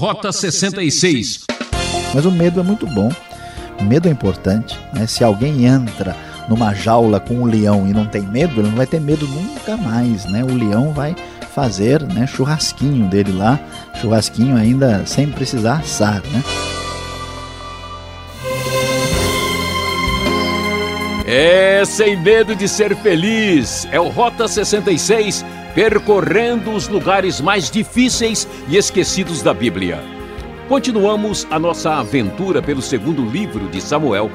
Rota 66. Mas o medo é muito bom. Medo é importante. Né? Se alguém entra numa jaula com um leão e não tem medo, ele não vai ter medo nunca mais. Né? O leão vai fazer né, churrasquinho dele lá, churrasquinho ainda sem precisar assar. Né? É, sem medo de ser feliz. É o Rota 66 percorrendo os lugares mais difíceis e esquecidos da Bíblia. Continuamos a nossa aventura pelo segundo livro de Samuel,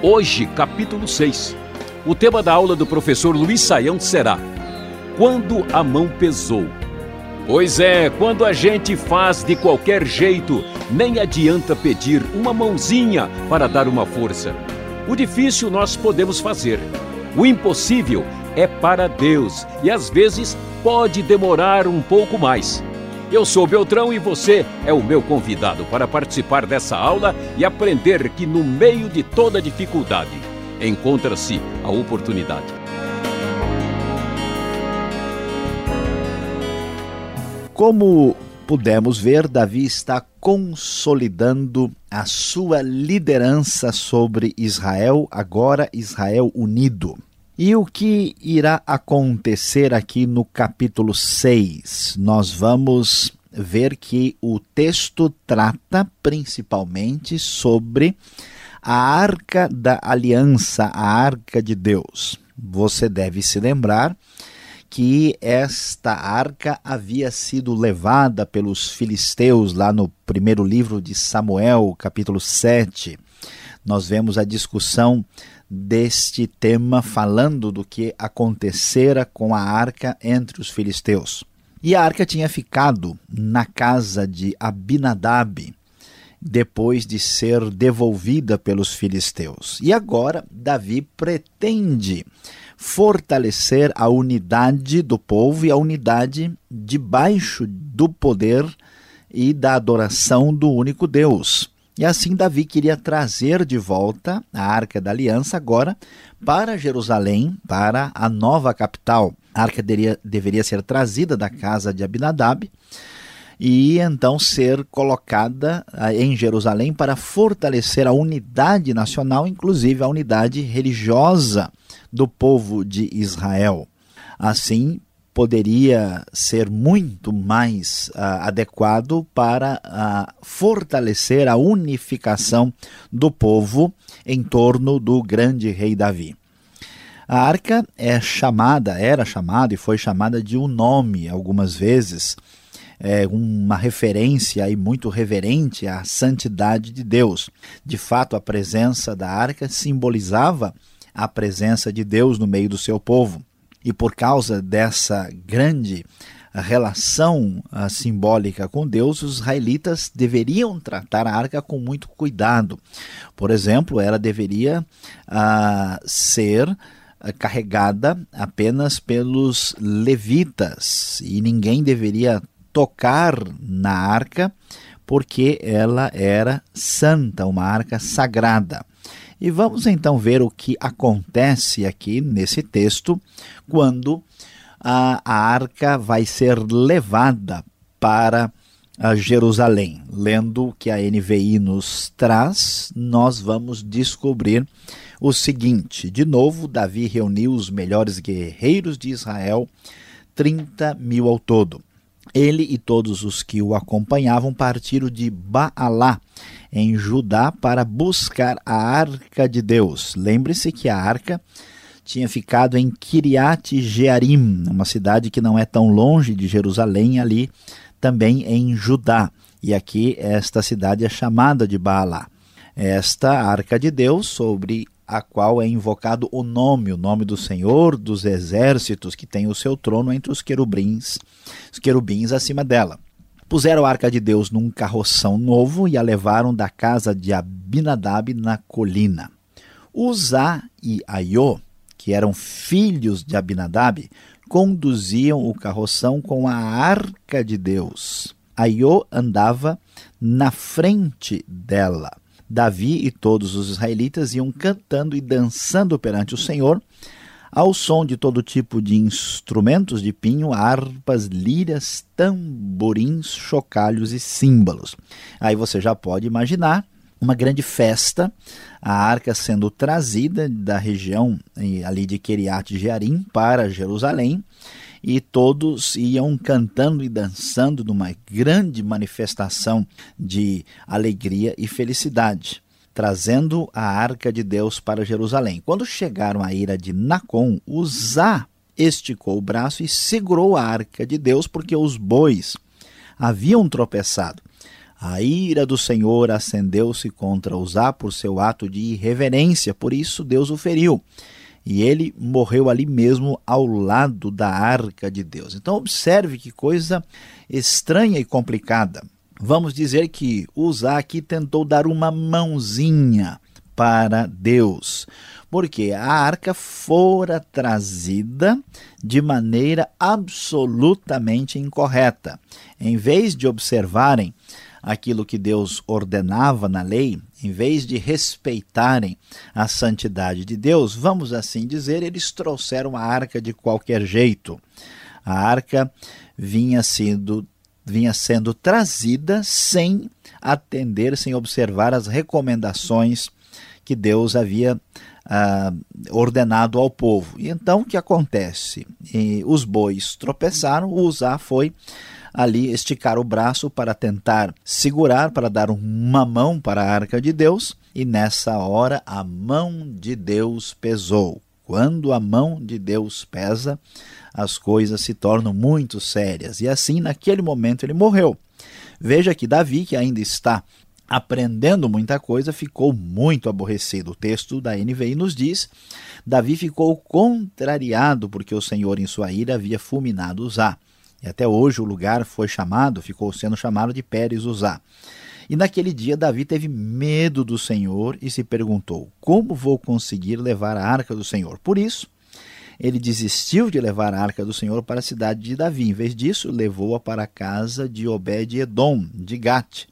hoje, capítulo 6. O tema da aula do professor Luiz Saião será Quando a mão pesou. Pois é, quando a gente faz de qualquer jeito, nem adianta pedir uma mãozinha para dar uma força. O difícil nós podemos fazer. O impossível é para Deus e às vezes pode demorar um pouco mais. Eu sou Beltrão e você é o meu convidado para participar dessa aula e aprender que no meio de toda dificuldade encontra-se a oportunidade. Como pudemos ver, Davi está consolidando a sua liderança sobre Israel, agora Israel unido. E o que irá acontecer aqui no capítulo 6? Nós vamos ver que o texto trata principalmente sobre a arca da aliança, a arca de Deus. Você deve se lembrar que esta arca havia sido levada pelos filisteus lá no primeiro livro de Samuel, capítulo 7. Nós vemos a discussão deste tema, falando do que acontecera com a arca entre os filisteus. E a arca tinha ficado na casa de Abinadab, depois de ser devolvida pelos filisteus. E agora Davi pretende fortalecer a unidade do povo e a unidade debaixo do poder e da adoração do único Deus. E assim Davi queria trazer de volta a Arca da Aliança agora para Jerusalém, para a nova capital. A arca deveria, deveria ser trazida da casa de Abinadab e então ser colocada ah, em Jerusalém para fortalecer a unidade nacional, inclusive a unidade religiosa do povo de Israel. Assim, poderia ser muito mais uh, adequado para uh, fortalecer a unificação do povo em torno do grande rei Davi. A arca é chamada, era chamada e foi chamada de um nome algumas vezes, é uma referência aí muito reverente à santidade de Deus. De fato, a presença da arca simbolizava a presença de Deus no meio do seu povo. E por causa dessa grande relação uh, simbólica com Deus, os israelitas deveriam tratar a arca com muito cuidado. Por exemplo, ela deveria uh, ser uh, carregada apenas pelos levitas e ninguém deveria tocar na arca porque ela era santa, uma arca sagrada. E vamos então ver o que acontece aqui nesse texto quando a, a arca vai ser levada para Jerusalém. Lendo o que a NVI nos traz, nós vamos descobrir o seguinte: de novo, Davi reuniu os melhores guerreiros de Israel, 30 mil ao todo. Ele e todos os que o acompanhavam partiram de Baalá, em Judá, para buscar a arca de Deus. Lembre-se que a arca tinha ficado em Kiriat Jearim, uma cidade que não é tão longe de Jerusalém, ali também em Judá. E aqui esta cidade é chamada de Baalá. Esta arca de Deus, sobre a qual é invocado o nome, o nome do Senhor dos exércitos, que tem o seu trono entre os querubins, os querubins acima dela. Puseram a arca de Deus num carroção novo e a levaram da casa de Abinadab na colina. Uzá e Aiô, que eram filhos de Abinadab, conduziam o carroção com a arca de Deus. Aiô andava na frente dela. Davi e todos os israelitas iam cantando e dançando perante o Senhor, ao som de todo tipo de instrumentos de pinho, harpas, liras, tamborins, chocalhos e símbolos. Aí você já pode imaginar uma grande festa, a arca sendo trazida da região ali de Keriat Jearim para Jerusalém, e todos iam cantando e dançando numa grande manifestação de alegria e felicidade trazendo a arca de Deus para Jerusalém. Quando chegaram à ira de Nacon, Uzá esticou o braço e segurou a arca de Deus, porque os bois haviam tropeçado. A ira do Senhor acendeu-se contra Uzá por seu ato de irreverência, por isso Deus o feriu. E ele morreu ali mesmo ao lado da arca de Deus. Então, observe que coisa estranha e complicada. Vamos dizer que Uzá aqui tentou dar uma mãozinha para Deus, porque a arca fora trazida de maneira absolutamente incorreta. Em vez de observarem aquilo que Deus ordenava na lei, em vez de respeitarem a santidade de Deus, vamos assim dizer, eles trouxeram a arca de qualquer jeito. A arca vinha sendo vinha sendo trazida sem atender, sem observar as recomendações que Deus havia ah, ordenado ao povo. E então o que acontece? E os bois tropeçaram, o Uzá foi ali esticar o braço para tentar segurar, para dar uma mão para a arca de Deus, e nessa hora a mão de Deus pesou. Quando a mão de Deus pesa, as coisas se tornam muito sérias. E assim, naquele momento, ele morreu. Veja que Davi, que ainda está aprendendo muita coisa, ficou muito aborrecido. O texto da NVI nos diz: Davi ficou contrariado porque o Senhor, em sua ira, havia fulminado Uzá. E até hoje o lugar foi chamado, ficou sendo chamado de Pérez Uzá. E naquele dia Davi teve medo do Senhor e se perguntou: Como vou conseguir levar a arca do Senhor? Por isso, ele desistiu de levar a arca do Senhor para a cidade de Davi. Em vez disso, levou-a para a casa de Obed-Edom, de Gate.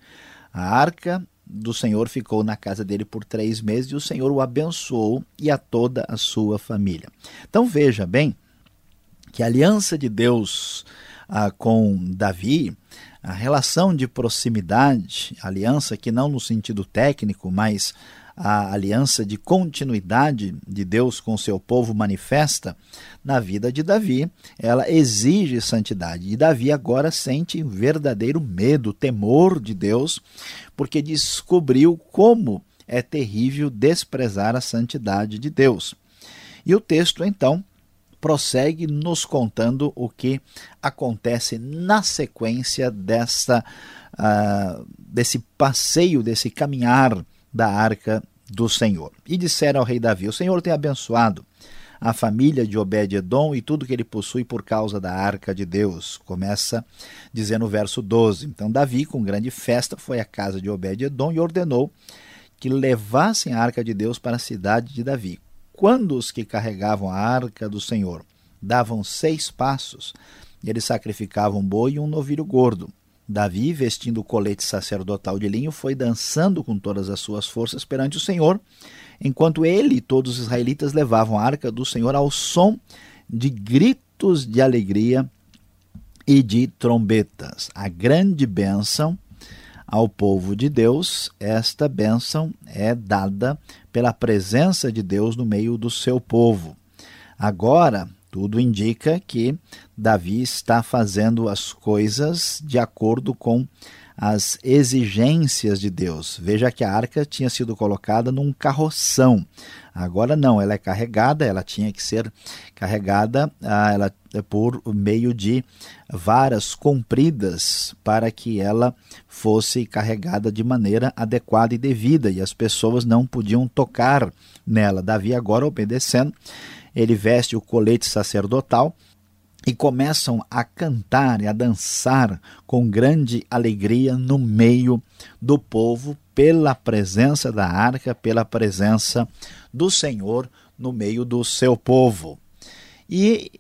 A arca do Senhor ficou na casa dele por três meses e o Senhor o abençoou e a toda a sua família. Então veja bem que a aliança de Deus ah, com Davi, a relação de proximidade, aliança que não no sentido técnico, mas a aliança de continuidade de Deus com seu povo manifesta na vida de Davi, ela exige santidade. E Davi agora sente verdadeiro medo, temor de Deus, porque descobriu como é terrível desprezar a santidade de Deus. E o texto, então, prossegue nos contando o que acontece na sequência dessa, uh, desse passeio, desse caminhar da arca do Senhor. E disseram ao rei Davi: O Senhor tem abençoado a família de Obed-Edom e tudo que ele possui por causa da arca de Deus. Começa dizendo o verso 12. Então Davi, com grande festa, foi à casa de Obed-Edom e ordenou que levassem a arca de Deus para a cidade de Davi. Quando os que carregavam a arca do Senhor davam seis passos, eles sacrificavam um boi e um novilho gordo. Davi, vestindo o colete sacerdotal de linho, foi dançando com todas as suas forças perante o Senhor, enquanto ele e todos os israelitas levavam a arca do Senhor ao som de gritos de alegria e de trombetas. A grande bênção ao povo de Deus, esta bênção é dada pela presença de Deus no meio do seu povo. Agora, tudo indica que Davi está fazendo as coisas de acordo com as exigências de Deus. Veja que a arca tinha sido colocada num carroção. Agora não, ela é carregada, ela tinha que ser carregada ah, ela, é por meio de varas compridas para que ela fosse carregada de maneira adequada e devida, e as pessoas não podiam tocar nela. Davi agora obedecendo ele veste o colete sacerdotal e começam a cantar e a dançar com grande alegria no meio do povo, pela presença da arca, pela presença do Senhor no meio do seu povo. E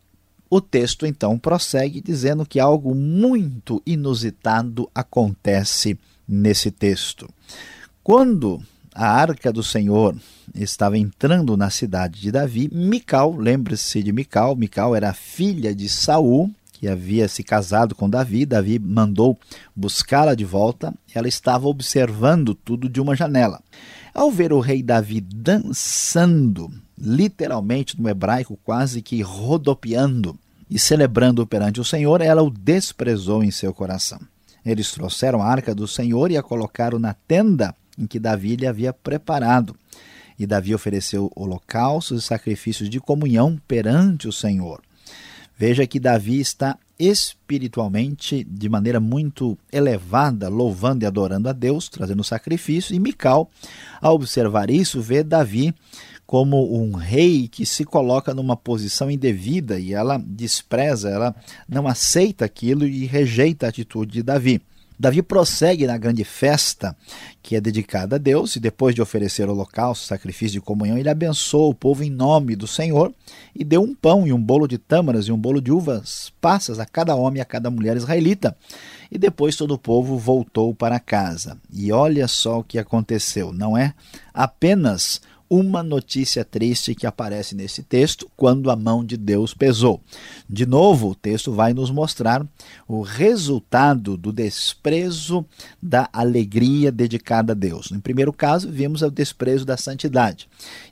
o texto então prossegue dizendo que algo muito inusitado acontece nesse texto. Quando a arca do Senhor estava entrando na cidade de Davi, Mical, lembre-se de Mical, Mical era filha de Saul, que havia se casado com Davi, Davi mandou buscá-la de volta, ela estava observando tudo de uma janela. Ao ver o rei Davi dançando, literalmente no hebraico, quase que rodopiando e celebrando perante o Senhor, ela o desprezou em seu coração. Eles trouxeram a arca do Senhor e a colocaram na tenda em que Davi lhe havia preparado. E Davi ofereceu holocaustos e sacrifícios de comunhão perante o Senhor. Veja que Davi está espiritualmente de maneira muito elevada, louvando e adorando a Deus, trazendo sacrifício, e Mical, ao observar isso, vê Davi como um rei que se coloca numa posição indevida e ela despreza, ela não aceita aquilo e rejeita a atitude de Davi. Davi prossegue na grande festa que é dedicada a Deus, e depois de oferecer holocausto, sacrifício de comunhão, ele abençoou o povo em nome do Senhor e deu um pão e um bolo de tâmaras e um bolo de uvas passas a cada homem e a cada mulher israelita. E depois todo o povo voltou para casa. E olha só o que aconteceu, não é apenas uma notícia triste que aparece nesse texto, quando a mão de Deus pesou. De novo, o texto vai nos mostrar o resultado do desprezo da alegria dedicada a Deus. No primeiro caso, vimos o desprezo da santidade.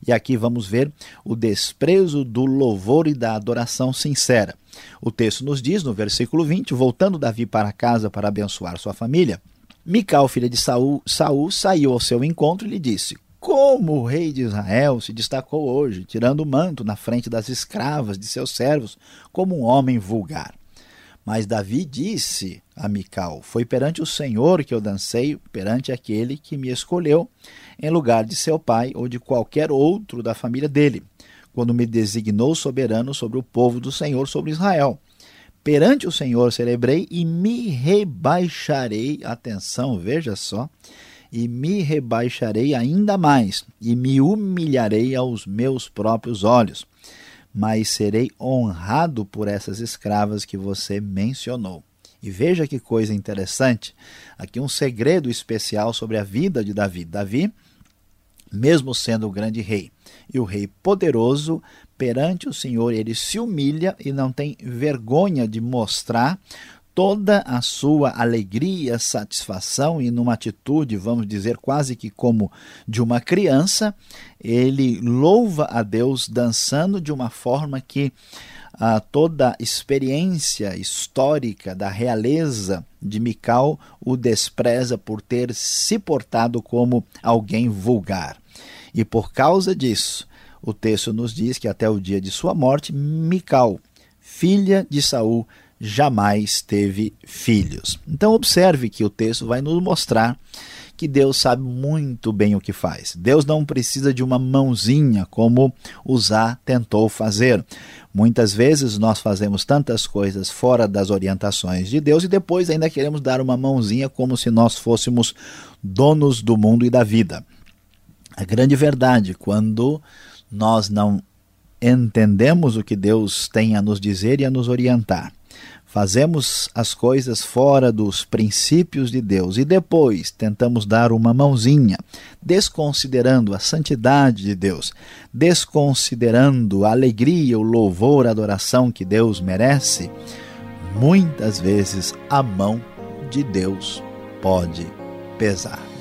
E aqui vamos ver o desprezo do louvor e da adoração sincera. O texto nos diz, no versículo 20, voltando Davi para casa para abençoar sua família, Mical, filha de Saul, Saul, saiu ao seu encontro e lhe disse: como o rei de Israel se destacou hoje, tirando o manto na frente das escravas de seus servos, como um homem vulgar. Mas Davi disse a Mical: Foi perante o Senhor que eu dancei, perante aquele que me escolheu, em lugar de seu pai ou de qualquer outro da família dele, quando me designou soberano sobre o povo do Senhor, sobre Israel. Perante o Senhor celebrei e me rebaixarei. Atenção, veja só e me rebaixarei ainda mais, e me humilharei aos meus próprios olhos. Mas serei honrado por essas escravas que você mencionou. E veja que coisa interessante, aqui um segredo especial sobre a vida de Davi. Davi, mesmo sendo o grande rei e o rei poderoso, perante o Senhor ele se humilha e não tem vergonha de mostrar toda a sua alegria, satisfação e numa atitude, vamos dizer, quase que como de uma criança, ele louva a Deus dançando de uma forma que a toda a experiência histórica da realeza de Mical o despreza por ter se portado como alguém vulgar. E por causa disso, o texto nos diz que até o dia de sua morte, Mical, filha de Saul, jamais teve filhos. Então, observe que o texto vai nos mostrar que Deus sabe muito bem o que faz. Deus não precisa de uma mãozinha como Uzá tentou fazer. Muitas vezes nós fazemos tantas coisas fora das orientações de Deus e depois ainda queremos dar uma mãozinha como se nós fôssemos donos do mundo e da vida. A grande verdade, quando nós não entendemos o que Deus tem a nos dizer e a nos orientar, fazemos as coisas fora dos princípios de Deus e depois tentamos dar uma mãozinha, desconsiderando a santidade de Deus, desconsiderando a alegria, o louvor, a adoração que Deus merece, muitas vezes a mão de Deus pode pesar.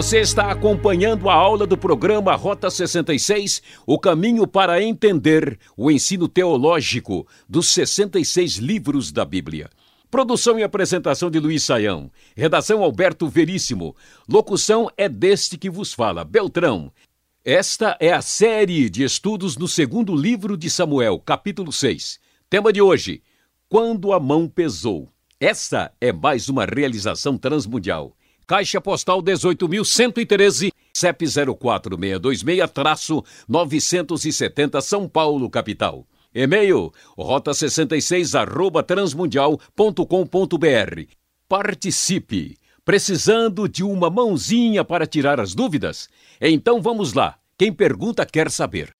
Você está acompanhando a aula do programa Rota 66, o caminho para entender o ensino teológico dos 66 livros da Bíblia. Produção e apresentação de Luiz Saião. Redação Alberto Veríssimo. Locução é deste que vos fala, Beltrão. Esta é a série de estudos no segundo livro de Samuel, capítulo 6. Tema de hoje: Quando a mão pesou. Essa é mais uma realização transmundial. Caixa Postal 18.113, CEP 04626-970 São Paulo, capital. E-mail rota66 arroba transmundial.com.br. Participe! Precisando de uma mãozinha para tirar as dúvidas? Então vamos lá. Quem pergunta quer saber.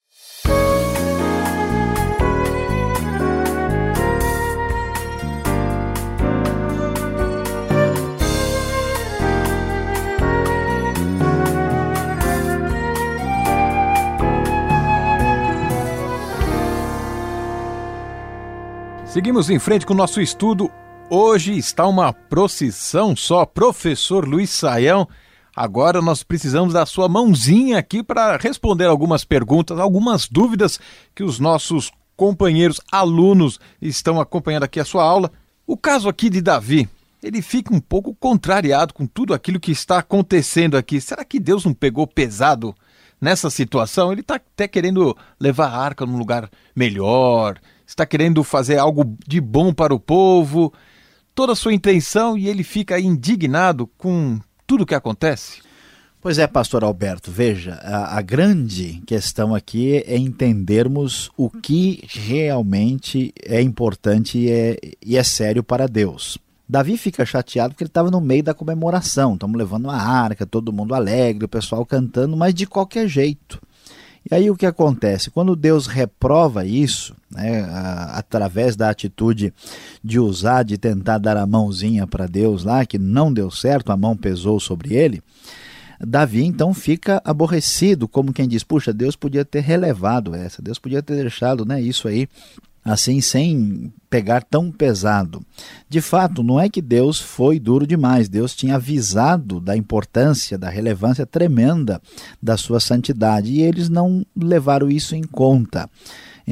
Seguimos em frente com o nosso estudo. Hoje está uma procissão só. Professor Luiz Saião, agora nós precisamos da sua mãozinha aqui para responder algumas perguntas, algumas dúvidas que os nossos companheiros alunos estão acompanhando aqui a sua aula. O caso aqui de Davi, ele fica um pouco contrariado com tudo aquilo que está acontecendo aqui. Será que Deus não pegou pesado nessa situação? Ele está até querendo levar a arca num lugar melhor, está querendo fazer algo de bom para o povo, toda a sua intenção e ele fica indignado com tudo o que acontece? Pois é, pastor Alberto, veja, a, a, grande questão aqui é entendermos o que realmente é importante e é, e é sério para Deus. Davi fica chateado porque ele estava no meio da comemoração, estamos levando uma arca, todo mundo alegre, o pessoal cantando, mas de qualquer jeito. E aí o que acontece? Quando Deus reprova isso, né, a, através da atitude de usar, de tentar dar a mãozinha para Deus lá, que não deu certo, a mão pesou sobre ele, Davi então fica aborrecido, como quem diz: puxa, Deus podia ter relevado essa, Deus podia ter deixado né, isso aí assim sem pegar tão pesado. De fato, não é que Deus foi duro demais, Deus tinha avisado da importância, da relevância tremenda da sua santidade e eles não levaram isso em conta.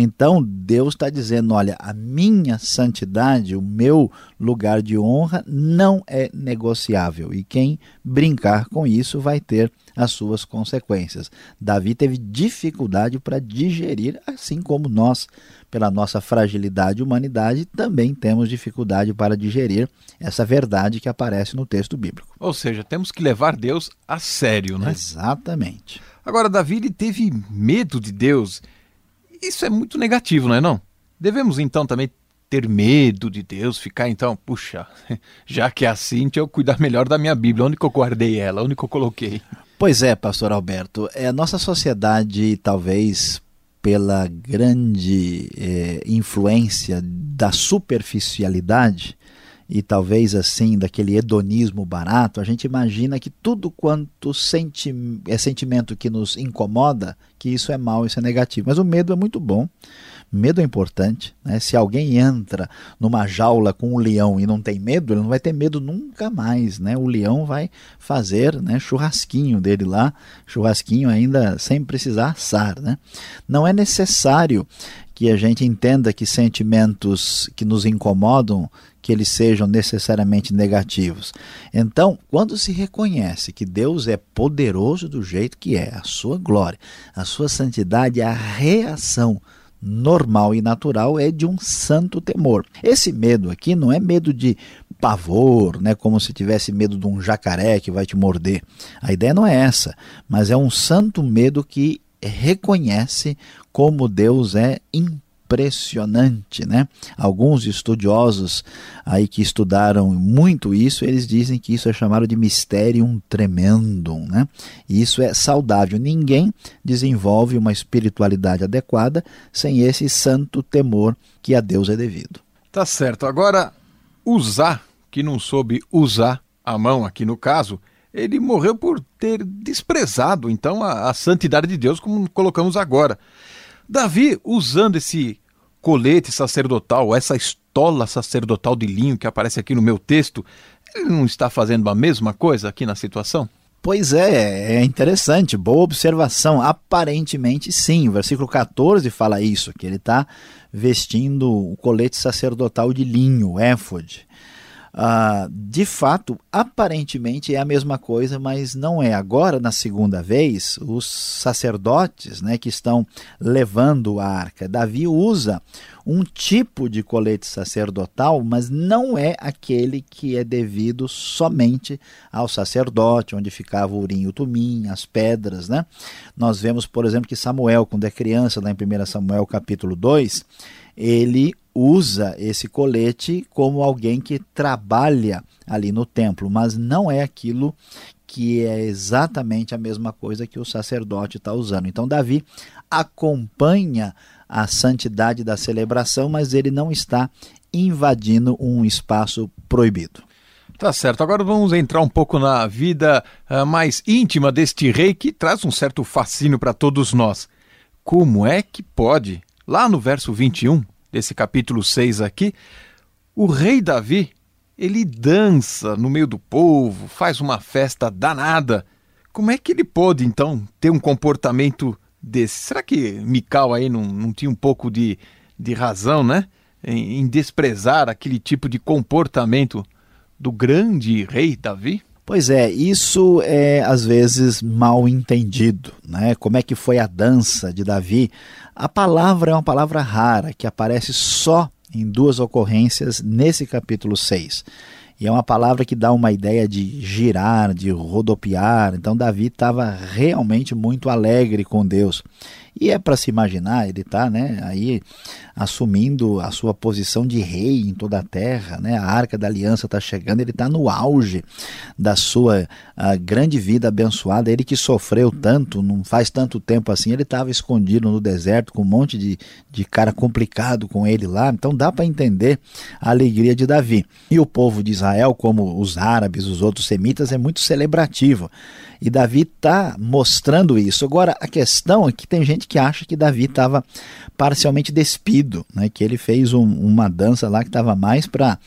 Então Deus está dizendo: olha, a minha santidade, o meu lugar de honra não é negociável e quem brincar com isso vai ter as suas consequências. Davi teve dificuldade para digerir, assim como nós, pela nossa fragilidade e humanidade, também temos dificuldade para digerir essa verdade que aparece no texto bíblico. Ou seja, temos que levar Deus a sério, né? Exatamente. Agora, Davi teve medo de Deus isso é muito negativo, não é não? Devemos então também ter medo de Deus, ficar então, puxa, já que é assim, deixa eu cuidar melhor da minha Bíblia. Onde que eu guardei ela? Onde que eu coloquei? Pois é, pastor Alberto, é, a nossa sociedade talvez pela grande é, influência da superficialidade e talvez assim daquele hedonismo barato, a gente imagina que tudo quanto senti é sentimento que nos incomoda, que isso é mal, isso é negativo. Mas o medo é muito bom. Medo é importante. Né? Se alguém entra numa jaula com um leão e não tem medo, ele não vai ter medo nunca mais. Né? O leão vai fazer né, churrasquinho dele lá, churrasquinho ainda sem precisar assar. Né? Não é necessário que a gente entenda que sentimentos que nos incomodam, que eles sejam necessariamente negativos. Então, quando se reconhece que Deus é poderoso do jeito que é, a sua glória, a sua santidade, a reação normal e natural é de um santo temor. Esse medo aqui não é medo de pavor, né, como se tivesse medo de um jacaré que vai te morder. A ideia não é essa, mas é um santo medo que reconhece como Deus é impressionante, né? Alguns estudiosos aí que estudaram muito isso, eles dizem que isso é chamado de mysterium tremendum, né? E isso é saudável. Ninguém desenvolve uma espiritualidade adequada sem esse santo temor que a Deus é devido. Tá certo. Agora, usar, que não soube usar a mão aqui no caso, ele morreu por ter desprezado então a, a santidade de Deus, como colocamos agora. Davi, usando esse colete sacerdotal, essa estola sacerdotal de linho que aparece aqui no meu texto, ele não está fazendo a mesma coisa aqui na situação? Pois é, é interessante, boa observação. Aparentemente sim, o versículo 14 fala isso, que ele está vestindo o colete sacerdotal de linho, éfode. Uh, de fato, aparentemente é a mesma coisa, mas não é. Agora, na segunda vez, os sacerdotes né, que estão levando a arca, Davi usa um tipo de colete sacerdotal, mas não é aquele que é devido somente ao sacerdote, onde ficava o urim e o tumim, as pedras. Né? Nós vemos, por exemplo, que Samuel, quando é criança, lá em 1 Samuel capítulo 2, ele usa esse colete como alguém que trabalha ali no templo, mas não é aquilo que é exatamente a mesma coisa que o sacerdote está usando. Então, Davi acompanha a santidade da celebração, mas ele não está invadindo um espaço proibido. Tá certo. Agora vamos entrar um pouco na vida uh, mais íntima deste rei que traz um certo fascínio para todos nós. Como é que pode, lá no verso 21 desse capítulo 6 aqui, o rei Davi ele dança no meio do povo, faz uma festa danada. Como é que ele pôde, então, ter um comportamento desse? Será que Mical aí não, não tinha um pouco de, de razão, né? Em, em desprezar aquele tipo de comportamento do grande rei Davi? Pois é, isso é às vezes mal entendido, né? Como é que foi a dança de Davi? A palavra é uma palavra rara que aparece só em duas ocorrências nesse capítulo 6. E é uma palavra que dá uma ideia de girar, de rodopiar. Então, Davi estava realmente muito alegre com Deus. E é para se imaginar, ele está né, aí assumindo a sua posição de rei em toda a terra, né? a arca da aliança está chegando, ele está no auge da sua grande vida abençoada, ele que sofreu tanto, não faz tanto tempo assim, ele estava escondido no deserto com um monte de, de cara complicado com ele lá, então dá para entender a alegria de Davi. E o povo de Israel, como os árabes, os outros semitas, é muito celebrativo. E Davi está mostrando isso. Agora, a questão é que tem gente que acha que Davi estava parcialmente despido, né? que ele fez um, uma dança lá que estava mais para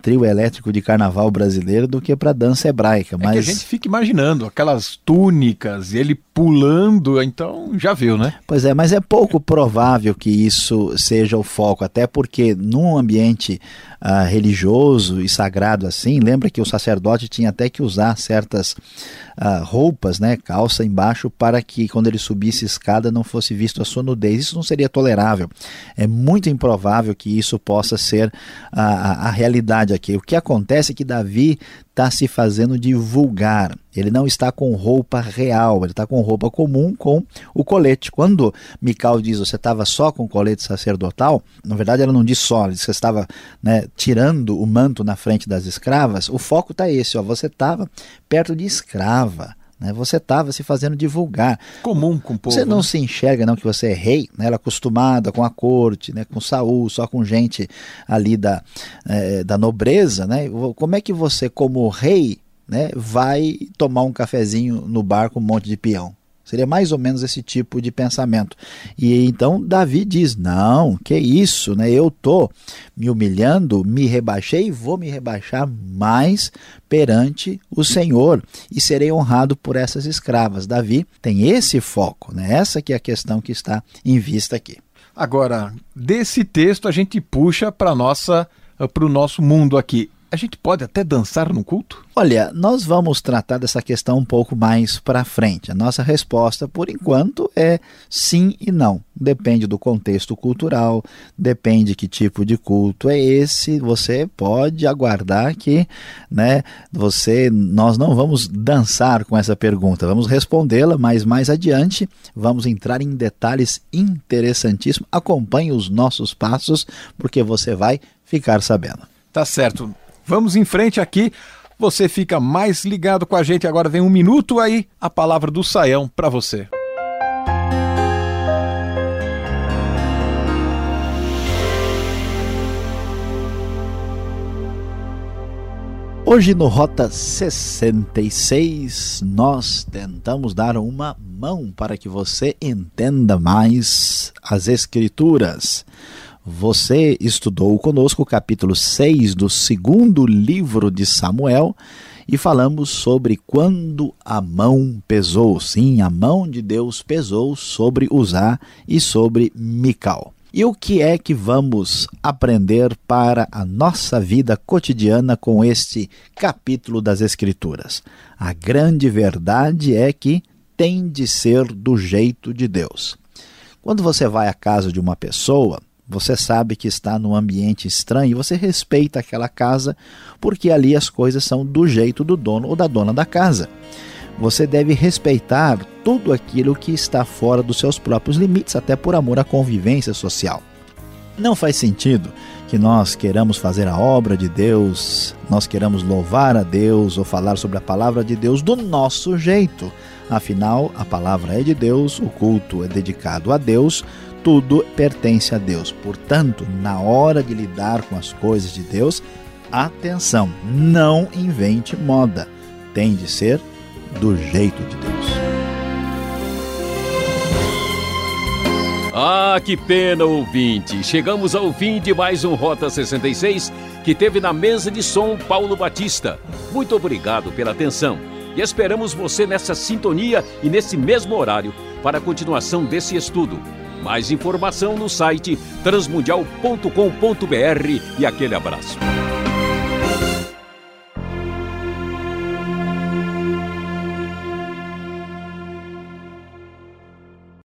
trio elétrico de carnaval brasileiro do que para dança hebraica. Mas... É que a gente fica imaginando aquelas túnicas e ele pulando, então já viu, né? Pois é, mas é pouco provável que isso seja o foco, até porque num ambiente uh, religioso e sagrado assim, lembra que o sacerdote tinha até que usar certas uh, roupas, né, calça embaixo, para que quando ele subisse escada não fosse visto a sua nudez. Isso não seria tolerável. É muito improvável que isso possa ser a, a, a realidade aqui. O que acontece é que Davi está se fazendo divulgar. Ele não está com roupa real, ele está com roupa comum com o colete. Quando Mical diz você estava só com o colete sacerdotal, na verdade ela não diz só, ela diz que você estava né, tirando o manto na frente das escravas. O foco está esse, ó, você estava perto de escrava. Né? Você estava se fazendo divulgar. Comum com o povo. Você não né? se enxerga não que você é rei, né? ela acostumada com a corte, né? com Saul, só com gente ali da, é, da nobreza. Né? Como é que você, como rei, né, vai tomar um cafezinho no bar com um monte de peão? Seria mais ou menos esse tipo de pensamento. E então Davi diz: Não, que isso, né? Eu tô me humilhando, me rebaixei e vou me rebaixar mais perante o Senhor e serei honrado por essas escravas. Davi tem esse foco, né? Essa que é a questão que está em vista aqui. Agora, desse texto a gente puxa para nossa para o nosso mundo aqui. A gente pode até dançar no culto? Olha, nós vamos tratar dessa questão um pouco mais para frente. A nossa resposta, por enquanto, é sim e não. Depende do contexto cultural, depende que tipo de culto é esse. Você pode aguardar que, né, você, nós não vamos dançar com essa pergunta. Vamos respondê-la, mas mais adiante vamos entrar em detalhes interessantíssimos. Acompanhe os nossos passos, porque você vai ficar sabendo. Tá certo. Vamos em frente aqui. Você fica mais ligado com a gente. Agora vem um minuto aí, a palavra do Saião para você. Hoje no Rota 66, nós tentamos dar uma mão para que você entenda mais as Escrituras. Você estudou conosco o capítulo 6 do segundo livro de Samuel e falamos sobre quando a mão pesou. Sim, a mão de Deus pesou sobre Uzá e sobre Mical. E o que é que vamos aprender para a nossa vida cotidiana com este capítulo das Escrituras? A grande verdade é que tem de ser do jeito de Deus. Quando você vai à casa de uma pessoa, você sabe que está num ambiente estranho e você respeita aquela casa porque ali as coisas são do jeito do dono ou da dona da casa. Você deve respeitar tudo aquilo que está fora dos seus próprios limites, até por amor à convivência social. Não faz sentido que nós queiramos fazer a obra de Deus, nós queiramos louvar a Deus ou falar sobre a palavra de Deus do nosso jeito. Afinal, a palavra é de Deus, o culto é dedicado a Deus, tudo pertence a Deus. Portanto, na hora de lidar com as coisas de Deus, atenção, não invente moda. Tem de ser do jeito de Deus. Ah, que pena, ouvinte! Chegamos ao fim de mais um Rota 66 que teve na mesa de som Paulo Batista. Muito obrigado pela atenção e esperamos você nessa sintonia e nesse mesmo horário para a continuação desse estudo. Mais informação no site transmundial.com.br e aquele abraço.